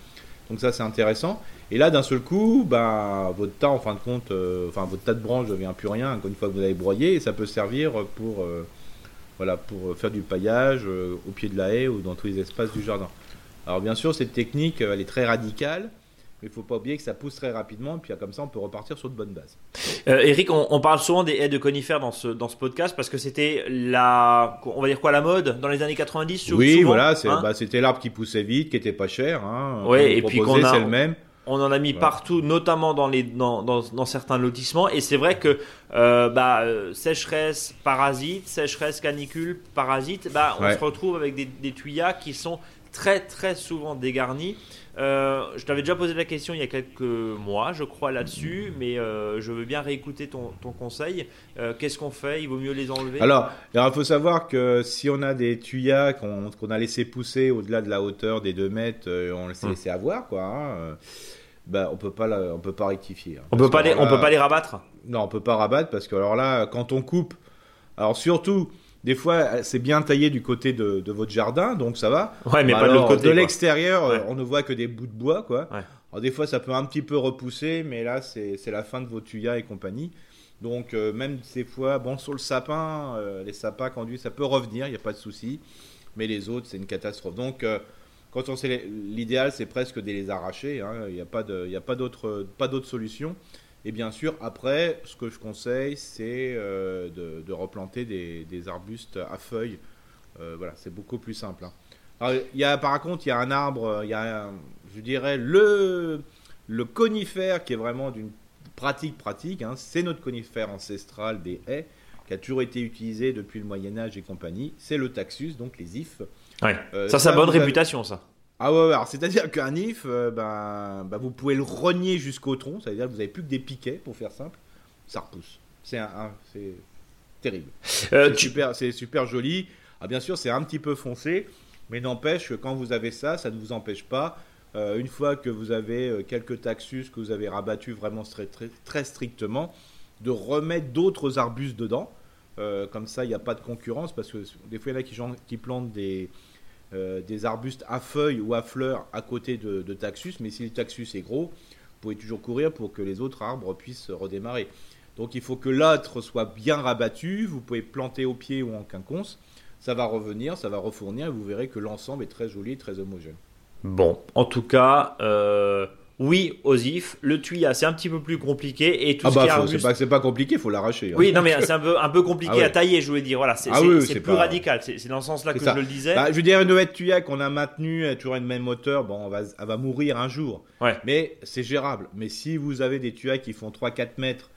Donc ça, c'est intéressant. Et là, d'un seul coup, ben, votre tas, en fin de compte, euh, enfin, votre tas de branches ne devient plus rien une fois que vous avez broyé, et ça peut servir pour, euh, voilà, pour faire du paillage euh, au pied de la haie ou dans tous les espaces du jardin. Alors, bien sûr, cette technique, elle est très radicale. Mais il ne faut pas oublier que ça pousse très rapidement, et puis comme ça, on peut repartir sur de bonnes bases. Eric, on, parle souvent des haies de conifères dans ce, dans ce podcast parce que c'était la, on va dire quoi, la mode dans les années 90 Oui, voilà, hein bah, c'était l'arbre qui poussait vite, qui était pas cher. Hein, oui, et puis qu'on a, le même. On en a mis partout, notamment dans, les, dans, dans, certains lotissements. Et c'est vrai que euh, bah, euh, sécheresse, parasite, sécheresse, canicule, parasite, bah, on se retrouve avec des, des tuyas qui sont très très souvent dégarnis. Euh, je t'avais déjà posé la question il y a quelques mois, je crois, là-dessus, mais je veux bien réécouter ton, ton conseil. Qu'est-ce qu'on fait? Il vaut mieux les enlever? Alors, il faut savoir que si on a des tuyas qu'on a laissé pousser au-delà de la hauteur des 2 mètres, on les hum. laissé avoir, quoi. Hein, bah, on peut pas on peut pas rectifier. Hein. on peut pas les, on peut pas les rabattre? Non, on peut pas rabattre parce que alors là, quand on coupe, alors surtout. Des fois, c'est bien taillé du côté de, votre jardin, donc ça va. Ouais, mais pas de l'autre côté. De l'extérieur, on ne voit que des bouts de bois, quoi. Alors des fois, ça peut un petit peu repousser, mais là, c'est la fin de vos tuyas et compagnie. Donc euh, même ces fois, bon, sur le sapin, euh, les sapins conduits, ça peut revenir, il n'y a pas de souci. Mais les autres, c'est une catastrophe. Donc euh, quand on sait l'idéal, c'est presque de les arracher. Hein. Il n'y a pas pas d'autre pas d'autre solution. Et bien sûr, après, ce que je conseille, c'est euh, de, replanter des, arbustes à feuilles. Euh, voilà, c'est beaucoup plus simple. Hein. il y a, par contre, il y a un arbre, il y a, je dirais, le, le conifère qui est vraiment d'une pratique pratique. Hein. C'est notre conifère ancestral des haies qui a toujours été utilisé depuis le Moyen Âge et compagnie. C'est le taxus, donc les ifs. Ouais. Euh, ça, ça, a bonne réputation, ça. Ah ouais, alors c'est-à-dire qu'un if, euh, ben, ben, vous pouvez le rogner jusqu'au tronc, c'est-à-dire que vous n'avez plus que des piquets, pour faire simple, ça repousse. C'est un, c'est terrible. Euh, c'est super, c'est super joli. Ah, bien sûr, c'est un petit peu foncé, mais n'empêche que quand vous avez ça, ça ne vous empêche pas. une fois que vous avez quelques taxus que vous avez rabattus vraiment très, très, très strictement, de remettre d'autres arbustes dedans. comme ça, il n'y a pas de concurrence parce que des fois, il y en a qui, qui plantent des, euh, des arbustes à feuilles ou à fleurs à côté de, Taxus, mais si le Taxus est gros, vous pouvez toujours courir pour que les autres arbres puissent redémarrer. Donc il faut que l'âtre soit bien rabattu, vous pouvez planter au pied ou en quinconce, ça va revenir, ça va refournir, et vous verrez que l'ensemble est très joli, très homogène. Bon, en tout cas, euh, oui, Osif, le tuyau c'est un petit peu plus compliqué et tout ah ce bah, qui est c'est pas, pas compliqué, il faut l'arracher. Hein. Oui, non mais c'est un peu, un peu compliqué ah à tailler, je voulais dire. Voilà, c'est ah plus radical. C'est dans ce sens-là que je le disais. Bah, je veux dire, une nouvelle tuyau qu'on a maintenue, toujours une même moteur, bon, va, elle va mourir un jour. Ouais. Mais c'est gérable. Mais si vous avez des tuyaux qui font 3-4 mètres.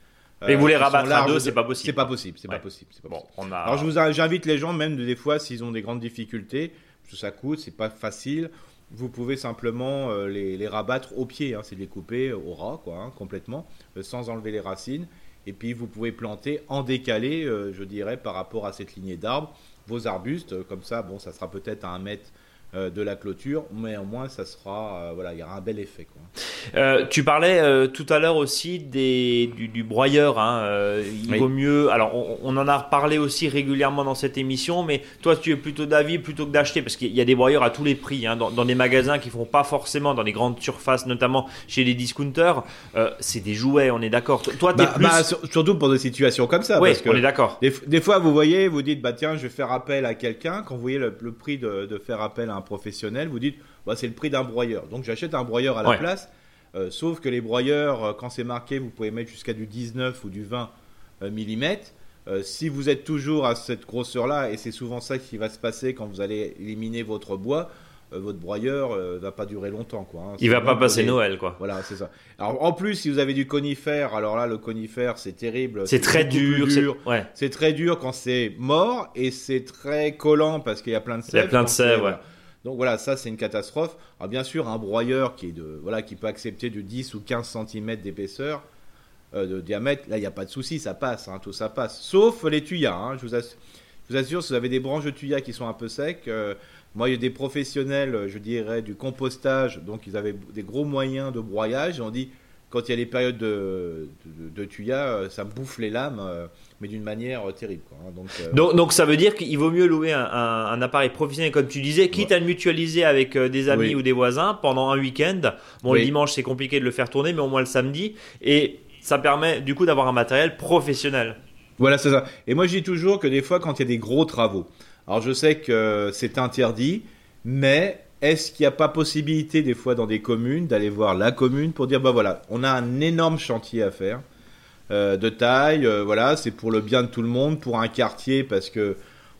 Et vous les euh, rabattre à deux, c'est pas possible. C'est pas possible, c'est pas possible. Bon, on a... Alors j'invite les gens, même des fois, s'ils ont des grandes difficultés, parce que ça coûte, c'est pas facile vous pouvez simplement les, rabattre au pied, hein, c'est les couper au ras, quoi, hein, complètement, sans enlever les racines. Et puis vous pouvez planter en décalé, je dirais, par rapport à cette lignée d'arbres, vos arbustes. Comme ça, bon, ça sera peut-être à un mètre euh, de la clôture, mais au moins ça sera, euh, voilà, il y aura un bel effet. Euh, tu parlais tout à l'heure aussi des, du, broyeur. Hein, il vaut mieux. Alors, on, en a parlé aussi régulièrement dans cette émission, mais toi, tu es plutôt d'avis plutôt que d'acheter, parce qu'il y a des broyeurs à tous les prix, hein, dans, des magasins qui font pas forcément dans les grandes surfaces, notamment chez les discounters. c'est des jouets, on est d'accord. Toi, bah, bah, surtout pour des situations comme ça. Oui, on est d'accord. Des, fois, vous voyez, vous dites, bah tiens, je vais faire appel à quelqu'un. Quand vous voyez le, prix de, de faire appel à professionnel, vous dites bah, c'est le prix d'un broyeur. Donc j'achète un broyeur à la place. Euh, sauf que les broyeurs, euh, quand c'est marqué, vous pouvez mettre jusqu'à du 19 ou du 20 euh, mm. si vous êtes toujours à cette grosseur-là, et c'est souvent ça qui va se passer quand vous allez éliminer votre bois, votre broyeur ne va pas durer longtemps. Quoi, hein. Il va pas passer Noël, quoi. Voilà, c'est ça. Alors, en plus, si vous avez du conifère, alors là, le conifère, c'est terrible. C'est très dur. C'est très dur quand c'est mort, et c'est très collant parce qu'il y a plein de sève. Il y a plein de sève, ouais. Donc voilà, ça c'est une catastrophe. Alors bien sûr, un broyeur qui, est de, voilà, qui peut accepter de 10 ou 15 cm d'épaisseur, euh, de diamètre, là il n'y a pas de souci, ça passe, hein, tout ça passe. Sauf les tuyas. Hein. je, vous assure, si vous avez des branches de tuyas qui sont un peu secs, euh, moi il y a des professionnels, je dirais, du compostage, donc ils avaient des gros moyens de broyage, on dit quand il y a les périodes de, de, tuyas, euh, ça bouffe les lames, euh, mais d'une manière euh, terrible. Hein. Donc, donc, ça veut dire qu'il vaut mieux louer un, appareil professionnel, comme tu disais, quitte à le mutualiser avec des amis ou des voisins pendant un week-end. Bon, le dimanche, c'est compliqué de le faire tourner, mais au moins le samedi. Et ça permet du coup d'avoir un matériel professionnel. Voilà, c'est ça. Et moi, je dis toujours que des fois, quand il y a des gros travaux, alors je sais que c'est interdit, mais est-ce qu'il n'y a pas possibilité des fois dans des communes d'aller voir la commune pour dire bah voilà, on a un énorme chantier à faire euh, de taille, euh, voilà, c'est pour le bien de tout le monde, pour un quartier parce que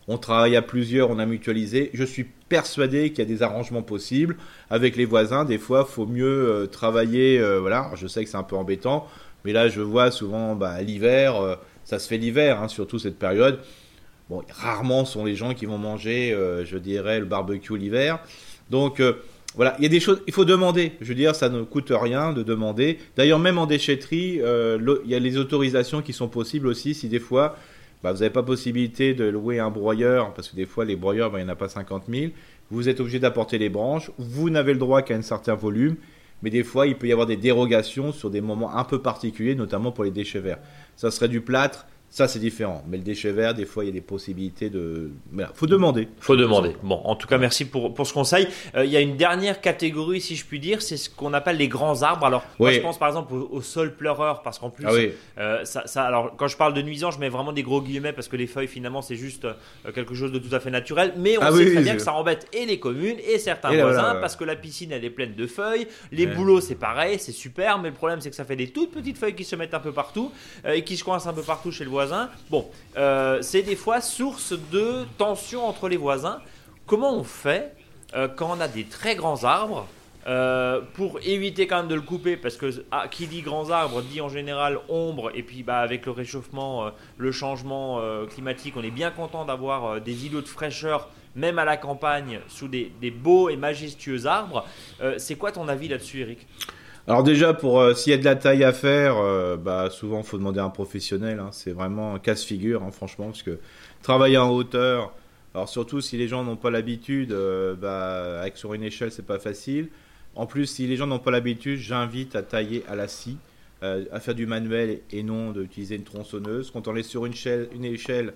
on travaille à plusieurs, on a mutualisé. Je suis persuadé qu'il y a des arrangements possibles avec les voisins. Des fois, faut mieux euh, travailler. voilà, je sais que c'est un peu embêtant, mais là, je vois souvent bah, l'hiver, ça se fait l'hiver, hein, surtout cette période. Bon, rarement sont les gens qui vont manger, je dirais, le barbecue l'hiver. Donc euh, voilà, il y a des choses, il faut demander. Je veux dire, ça ne coûte rien de demander. D'ailleurs, même en déchetterie, euh, il y a les autorisations qui sont possibles aussi si des fois bah, vous n'avez pas possibilité de louer un broyeur, parce que des fois les broyeurs, bah, il n'y en a pas 50 000. Vous êtes obligé d'apporter les branches. Vous n'avez le droit qu'à un certain volume. Mais des fois, il peut y avoir des dérogations sur des moments un peu particuliers, notamment pour les déchets verts. Ça serait du plâtre, ça, c'est différent. Mais le déchet vert, des fois, il y a des possibilités de. Il faut demander. faut demander. Bon, en tout cas, merci pour, pour ce conseil. Euh, il y a une dernière catégorie, si je puis dire, c'est ce qu'on appelle les grands arbres. Alors, moi, je pense par exemple au, sol pleureur, parce qu'en plus, ah euh, ça, ça, alors, quand je parle de nuisance, je mets vraiment des gros guillemets, parce que les feuilles, finalement, c'est juste euh, quelque chose de tout à fait naturel. Mais on ah sait très bien que ça embête et les communes et certains voisins, parce que la piscine, elle est pleine de feuilles. Les boulots, c'est pareil, c'est super, mais le problème, c'est que ça fait des toutes petites feuilles qui se mettent un peu partout et qui se coincent un peu partout chez le voisin Bon, euh, c'est des fois source de tension entre les voisins. Comment on fait euh, quand on a des très grands arbres euh, pour éviter quand même de le couper, parce que ah, qui dit grands arbres dit en général ombre, et puis bah, avec le réchauffement, le changement climatique, on est bien content d'avoir des îlots de fraîcheur, même à la campagne, sous des, des beaux et majestueux arbres. c'est quoi ton avis là-dessus, Eric? Alors déjà, pour euh, s'il y a de la taille à faire, euh, bah, souvent faut demander à un professionnel. Hein. c'est vraiment un casse-figure, hein, franchement, parce que travailler en hauteur, alors surtout si les gens n'ont pas l'habitude, euh, bah, sur une échelle, c'est pas facile. En plus, si les gens n'ont pas l'habitude, j'invite à tailler à la scie, à faire du manuel et non d'utiliser une tronçonneuse. Quand on est sur une échelle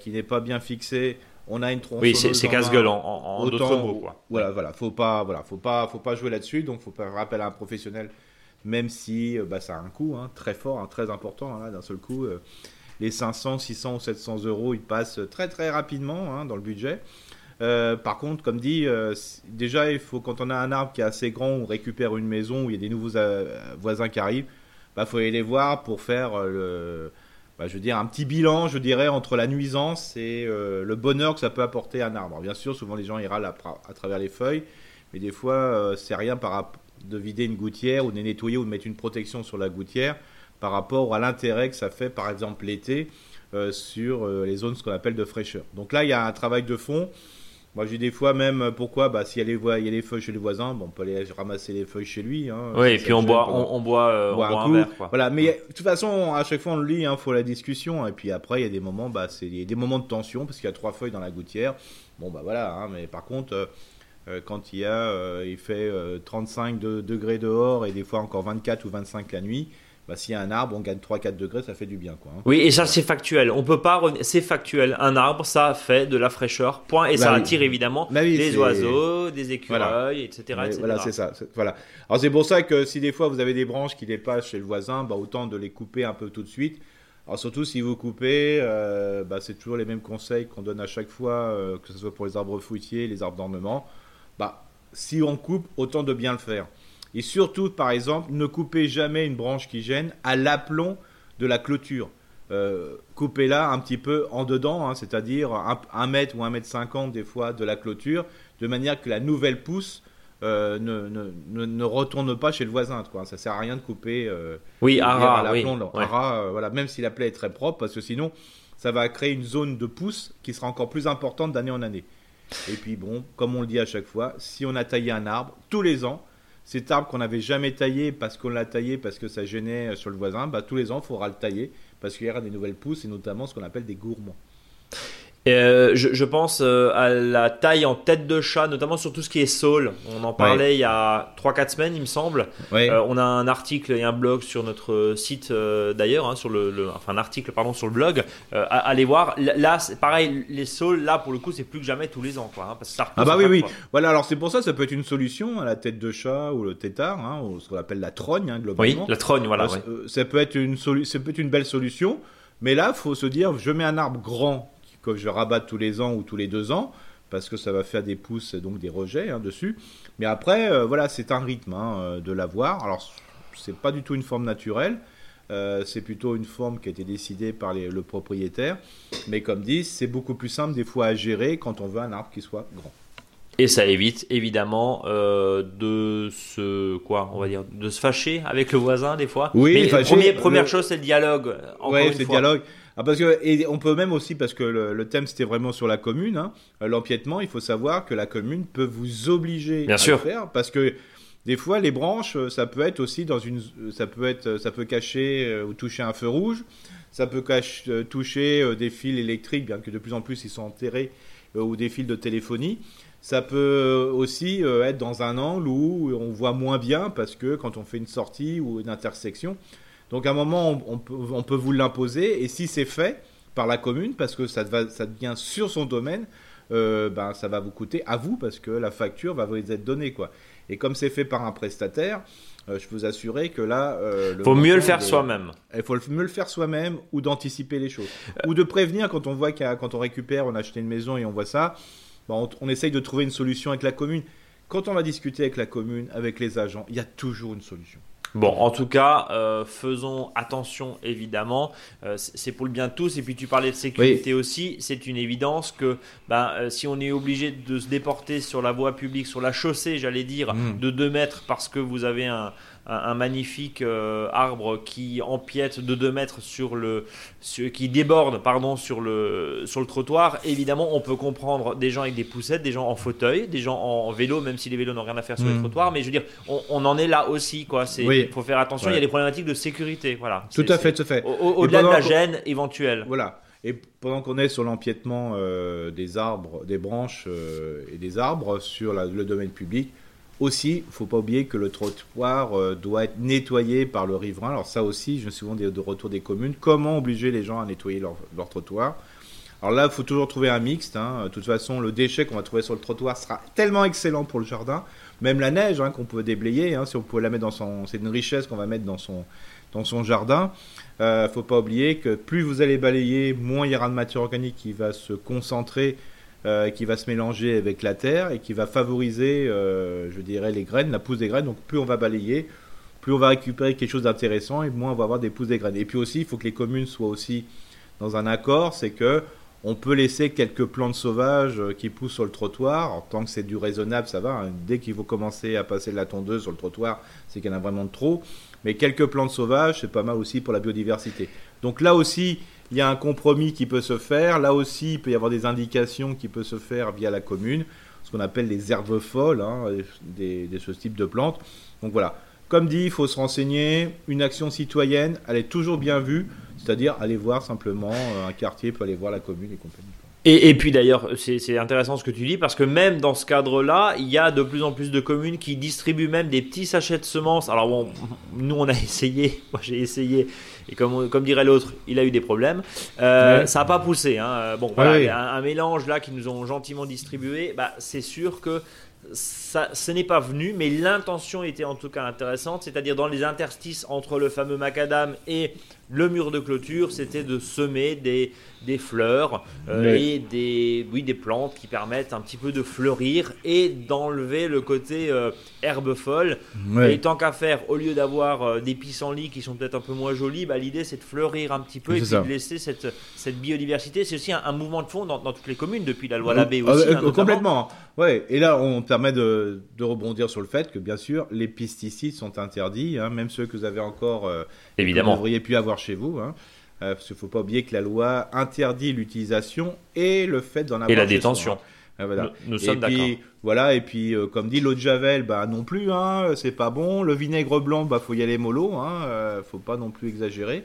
qui n'est pas bien fixée, on a une tronçonneuse. Oui, c'est casse-gueule en, en, d'autres mots. Quoi. Voilà, voilà, faut pas, voilà, faut pas, faut pas jouer là-dessus. Donc, faut faire appel à un professionnel, même si euh, bah, ça a un coût hein, très fort, hein, très important. Hein, d'un seul coup, euh, les 500, 600 ou 700 euros, ils passent très très rapidement dans le budget. Euh, par contre, comme dit, déjà, il faut quand on a un arbre qui est assez grand, on récupère une maison où il y a des nouveaux voisins qui arrivent, il bah, faut aller les voir pour faire le bah, je veux dire, un petit bilan, je dirais, entre la nuisance et euh, le bonheur que ça peut apporter à un arbre. bien sûr, souvent les gens iront à, à travers les feuilles, mais des fois, euh, c'est rien par de vider une gouttière ou de nettoyer ou de mettre une protection sur la gouttière par rapport à l'intérêt que ça fait, par exemple, l'été, euh, sur les zones ce qu'on appelle de fraîcheur. Donc là, il y a un travail de fond. Moi, j'ai des fois même, pourquoi? Bah, S'il y, a les il y a les feuilles chez les voisins, bon, on peut aller ramasser les feuilles chez lui. Hein, oui, et puis on boit, on, on, boit, euh, on boit, un, verre. Quoi. Voilà, mais de toute façon, à chaque fois, on le lit, il hein, faut la discussion. Et puis après, il y a des moments, bah, c'est des moments de tension, parce qu'il y a trois feuilles dans la gouttière. Bon, bah voilà, hein, mais par contre, euh, euh, quand il y a, il fait 35 degrés dehors et des fois encore 24 ou 25 la nuit, bah, s'il y a un arbre, on gagne 3-4 degrés, ça fait du bien. Quoi, hein. Oui, et ça, c'est factuel. On peut pas. C'est factuel. Un arbre, ça fait de la fraîcheur, point. Et bah ça attire évidemment bah des oiseaux, des écureuils, etc., Voilà, c'est ça. Voilà. Alors, c'est pour ça que si des fois vous avez des branches qui dépassent chez le voisin, bah, autant de les couper un peu tout de suite. Alors, surtout si vous coupez, euh, bah, c'est toujours les mêmes conseils qu'on donne à chaque fois, euh, que ce soit pour les arbres fruitiers, les arbres d'ornement. Bah, si on coupe, autant de bien le faire. Et surtout, par exemple, ne coupez jamais une branche qui gêne à l'aplomb de la clôture. Euh, coupez-la un petit peu en dedans, hein, c'est-à-dire un, mètre ou un mètre cinquante des fois de la clôture, de manière que la nouvelle pousse euh, ne, ne, ne, retourne pas chez le voisin. Quoi. Ça sert à rien de couper. Euh, oui, à l'aplomb. Oui, voilà, même si la plaie est très propre, parce que sinon, ça va créer une zone de pousse qui sera encore plus importante d'année en année. Et puis bon, comme on le dit à chaque fois, si on a taillé un arbre tous les ans, cet arbre qu'on n'avait jamais taillé parce qu'on l'a taillé parce que ça gênait euh, sur le voisin, bah, tous les ans, il faudra le tailler parce qu'il y aura des nouvelles pousses et notamment ce qu'on appelle des gourmands. Euh, je, pense euh, à la taille en tête de chat, notamment sur tout ce qui est saule. On en parlait il y a 3-4 semaines, il me semble. Euh, on a un article et un blog sur notre site d'ailleurs, hein, sur le, enfin un article pardon sur le blog. allez voir. Là, pareil, les saules, là pour le coup, c'est plus que jamais tous les ans, quoi. Hein, parce que ça ah bah oui, oui. Voilà, alors c'est pour ça, ça peut être une solution à la tête de chat ou le tétard, hein, ou ce qu'on appelle la trogne, globalement. Oui, la trogne, voilà. Ça peut être une ça peut être une belle solution. Mais là, faut se dire, je mets un arbre grand que je rabatte tous les ans ou tous les deux ans, parce que ça va faire des pousses, donc des rejets hein, dessus. Mais après, euh, voilà, c'est un rythme hein, euh, de l'avoir. Alors, c'est pas du tout une forme naturelle. Euh, c'est plutôt une forme qui a été décidée par le propriétaire. Mais comme dit, c'est beaucoup plus simple des fois à gérer quand on veut un arbre qui soit grand. Et ça évite évidemment de se quoi, on va dire, de se fâcher avec le voisin des fois. Oui. Mais première chose, c'est le dialogue. Oui, c'est le dialogue. Ah, parce que, et on peut même aussi, parce que le, thème c'était vraiment sur la commune, hein, l'empiètement, il faut savoir que la commune peut vous obliger à le faire, parce que des fois les branches, ça peut être aussi dans une, ça peut être, ça peut cacher euh, ou toucher un feu rouge, ça peut cacher, euh, toucher euh, des fils électriques, bien que de plus en plus ils sont enterrés, ou des fils de téléphonie. Ça peut aussi être dans un angle où on voit moins bien parce que quand on fait une sortie ou une intersection, donc à un moment, on, peut, vous l'imposer, et si c'est fait par la commune, parce que ça, va, ça devient sur son domaine, euh, ben, ça va vous coûter à vous, parce que la facture va vous être donnée. Quoi. Et comme c'est fait par un prestataire, euh, je peux vous assurer que là... Euh, il faut mieux le faire soi-même. Il faut mieux le faire soi-même, ou d'anticiper les choses. Ou de prévenir quand on voit qu'à quand on récupère, on a acheté une maison et on voit ça, ben, on, on essaye de trouver une solution avec la commune. Quand on va discuter avec la commune, avec les agents, il y a toujours une solution. Bon, en tout cas, euh, faisons attention évidemment. Euh, c'est pour le bien de tous. Et puis tu parlais de sécurité aussi. C'est une évidence que ben, euh, si on est obligé de se déporter sur la voie publique, sur la chaussée, j'allais dire, mmh. de 2 mètres parce que vous avez un, un, magnifique euh, arbre qui empiète de 2 mètres sur le, qui déborde pardon sur le sur le trottoir. Évidemment, on peut comprendre des gens avec des poussettes, des gens en fauteuil, des gens en, vélo, même si les vélos n'ont rien à faire sur les hmm. trottoirs. Mais je veux dire, on, en est là aussi quoi. Il faut faire attention. Il y a des problématiques de sécurité, voilà. Tout à fait, tout à fait. Au-delà de la gêne éventuelle. Voilà. Et pendant qu'on est sur l'empiètement euh, des arbres, des branches euh, et des arbres sur le domaine public, aussi, il ne faut pas oublier que le trottoir euh, doit être nettoyé par le riverain. Alors ça aussi, je me souviens de, retour des communes. Comment obliger les gens à nettoyer leur, trottoir? Alors là, il faut toujours trouver un mixte. Hein. De toute façon, le déchet qu'on va trouver sur le trottoir sera tellement excellent pour le jardin. Même la neige hein, qu'on peut déblayer, hein, si on peut la mettre dans son... C'est une richesse qu'on va mettre dans son, dans son jardin. Euh, faut pas oublier que plus vous allez balayer, moins il y aura de matière organique qui va se concentrer euh, qui va se mélanger avec la terre et qui va favoriser, euh, je dirais, les graines, la pousse des graines. Donc plus on va balayer, plus on va récupérer quelque chose d'intéressant et moins on va avoir des pousses des graines. Et puis aussi, il faut que les communes soient aussi dans un accord, c'est que on peut laisser quelques plantes sauvages euh, qui poussent sur le trottoir. En tant que c'est du raisonnable, ça va. Hein. Dès qu'il faut commencer à passer de la tondeuse sur le trottoir, c'est qu'il y en a vraiment de trop. Mais quelques plantes sauvages, c'est pas mal aussi pour la biodiversité. Donc là aussi, il y a un compromis qui peut se faire. Là aussi, il peut y avoir des indications qui peuvent se faire via la commune, ce qu'on appelle les herbes folles, hein, des, de ce type de plantes. Donc voilà. Comme dit, il faut se renseigner. Une action citoyenne, elle est toujours bien vue, c'est-à-dire aller voir simplement euh, un quartier, peut aller voir la commune et compagnie. Et, puis d'ailleurs, c'est intéressant ce que tu dis parce que même dans ce cadre-là, il y a de plus en plus de communes qui distribuent même des petits sachets de semences. Alors bon, nous on a essayé, moi j'ai essayé, et comme, comme dirait l'autre, il a eu des problèmes. Euh, ça n'a pas poussé. Hein. Bon, voilà, il y a un, mélange là qui nous ont gentiment distribué. Bah, c'est sûr que ça, ce n'est pas venu, mais l'intention était en tout cas intéressante, c'est-à-dire dans les interstices entre le fameux macadam et le mur de clôture, c'était de semer des, des fleurs euh, et des, oui, des plantes qui permettent un petit peu de fleurir et d'enlever le côté euh, herbe folle. Et tant qu'à faire, au lieu d'avoir euh, des pissenlits qui sont peut-être un peu moins jolis, bah, l'idée c'est de fleurir un petit peu et de laisser cette, cette biodiversité. C'est aussi un, mouvement de fond dans, toutes les communes depuis la loi Labbé aussi. Hein, complètement. Ouais. Et là, on permet de, de, rebondir sur le fait que bien sûr, les pesticides sont interdits, hein, même ceux que vous avez encore. Évidemment. Vous auriez pu avoir chez vous. Hein. Euh, parce qu'il ne faut pas oublier que la loi interdit l'utilisation et le fait d'en avoir. Et la détention. Euh, voilà. Nous, sommes d'accord. Voilà, et puis euh, comme dit l'eau de Javel, bah non plus, hein, c'est pas bon. Le vinaigre blanc, bah faut y aller mollo, hein, faut pas non plus exagérer.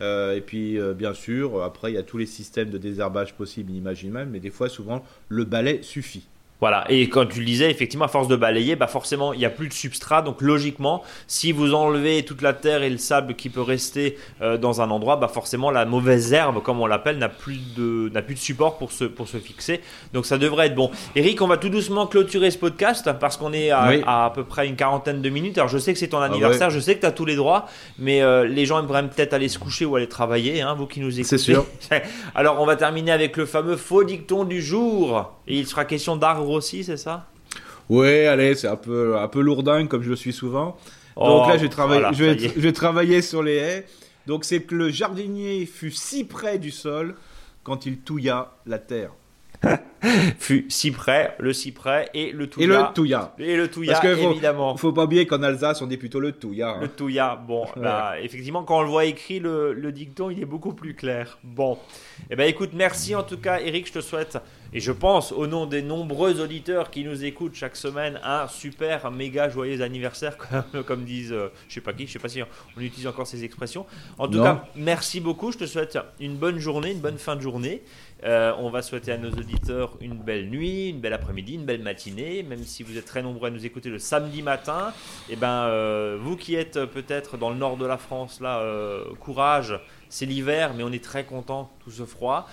et puis bien sûr, après il y a tous les systèmes de désherbage possibles, inimaginables, mais des fois souvent le balai suffit. Voilà, et quand tu le disais, effectivement, à force de balayer, bah forcément, il n'y a plus de substrat. Donc logiquement, si vous enlevez toute la terre et le sable qui peut rester euh, dans un endroit, bah forcément, la mauvaise herbe, comme on l'appelle, n'a plus de n'a plus de support pour se pour se fixer. Donc ça devrait être bon. Eric, on va tout doucement clôturer ce podcast parce qu'on est à, à, peu près une quarantaine de minutes. Alors je sais que c'est ton ah anniversaire, je sais que tu as tous les droits, mais euh, les gens aimeraient peut-être aller se coucher ou aller travailler, hein, vous qui nous écoutez. C'est sûr. Alors on va terminer avec le fameux faux dicton du jour. Et il sera question d'arbres aussi, c'est ça? Oui, allez, c'est un peu, un peu lourdingue comme je le suis souvent. Donc là, je vais, travailler, je, vais, travailler sur les haies. Donc c'est que le jardinier fut si près du sol quand il touilla la terre. fut si près, le cyprès et le touya. Et le touya. Et le touya, Parce faut, évidemment. faut pas oublier qu'en Alsace, on dit plutôt le touya. Hein. Le touya, bon, là, effectivement, quand on le voit écrit, le, le, dicton, il est beaucoup plus clair. Bon, eh ben écoute, merci en tout cas, Eric, je te souhaite, et je pense, au nom des nombreux auditeurs qui nous écoutent chaque semaine, un super, méga joyeux anniversaire, comme, comme disent, euh, je sais pas qui, je sais pas si on utilise encore ces expressions. En tout cas, merci beaucoup, je te souhaite une bonne journée, une bonne fin de journée. Euh, on va souhaiter à nos auditeurs une belle nuit, une belle après-midi, une belle matinée, même si vous êtes très nombreux à nous écouter le samedi matin. Eh ben, euh, vous qui êtes peut-être dans le nord de la France, là, euh, courage, c'est l'hiver, mais on est très content tout ce froid.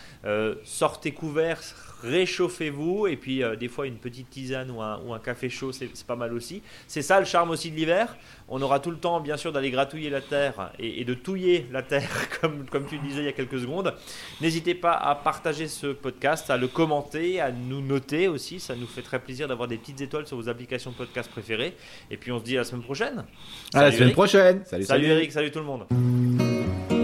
sortez couverts, réchauffez-vous et puis euh, des fois une petite tisane ou un, ou un café chaud c'est pas mal aussi. C'est ça le charme aussi de l'hiver? On aura tout le temps bien sûr d'aller gratouiller la terre et, de touiller la terre comme, comme tu disais il y a quelques secondes. N'hésitez pas à partager ce podcast, à le commenter, à nous noter aussi. Ça nous fait très plaisir d'avoir des petites étoiles sur vos applications de podcast préférées. Et puis on se dit à la semaine prochaine. À la semaine prochaine. Salut, salut Eric, salut tout le monde.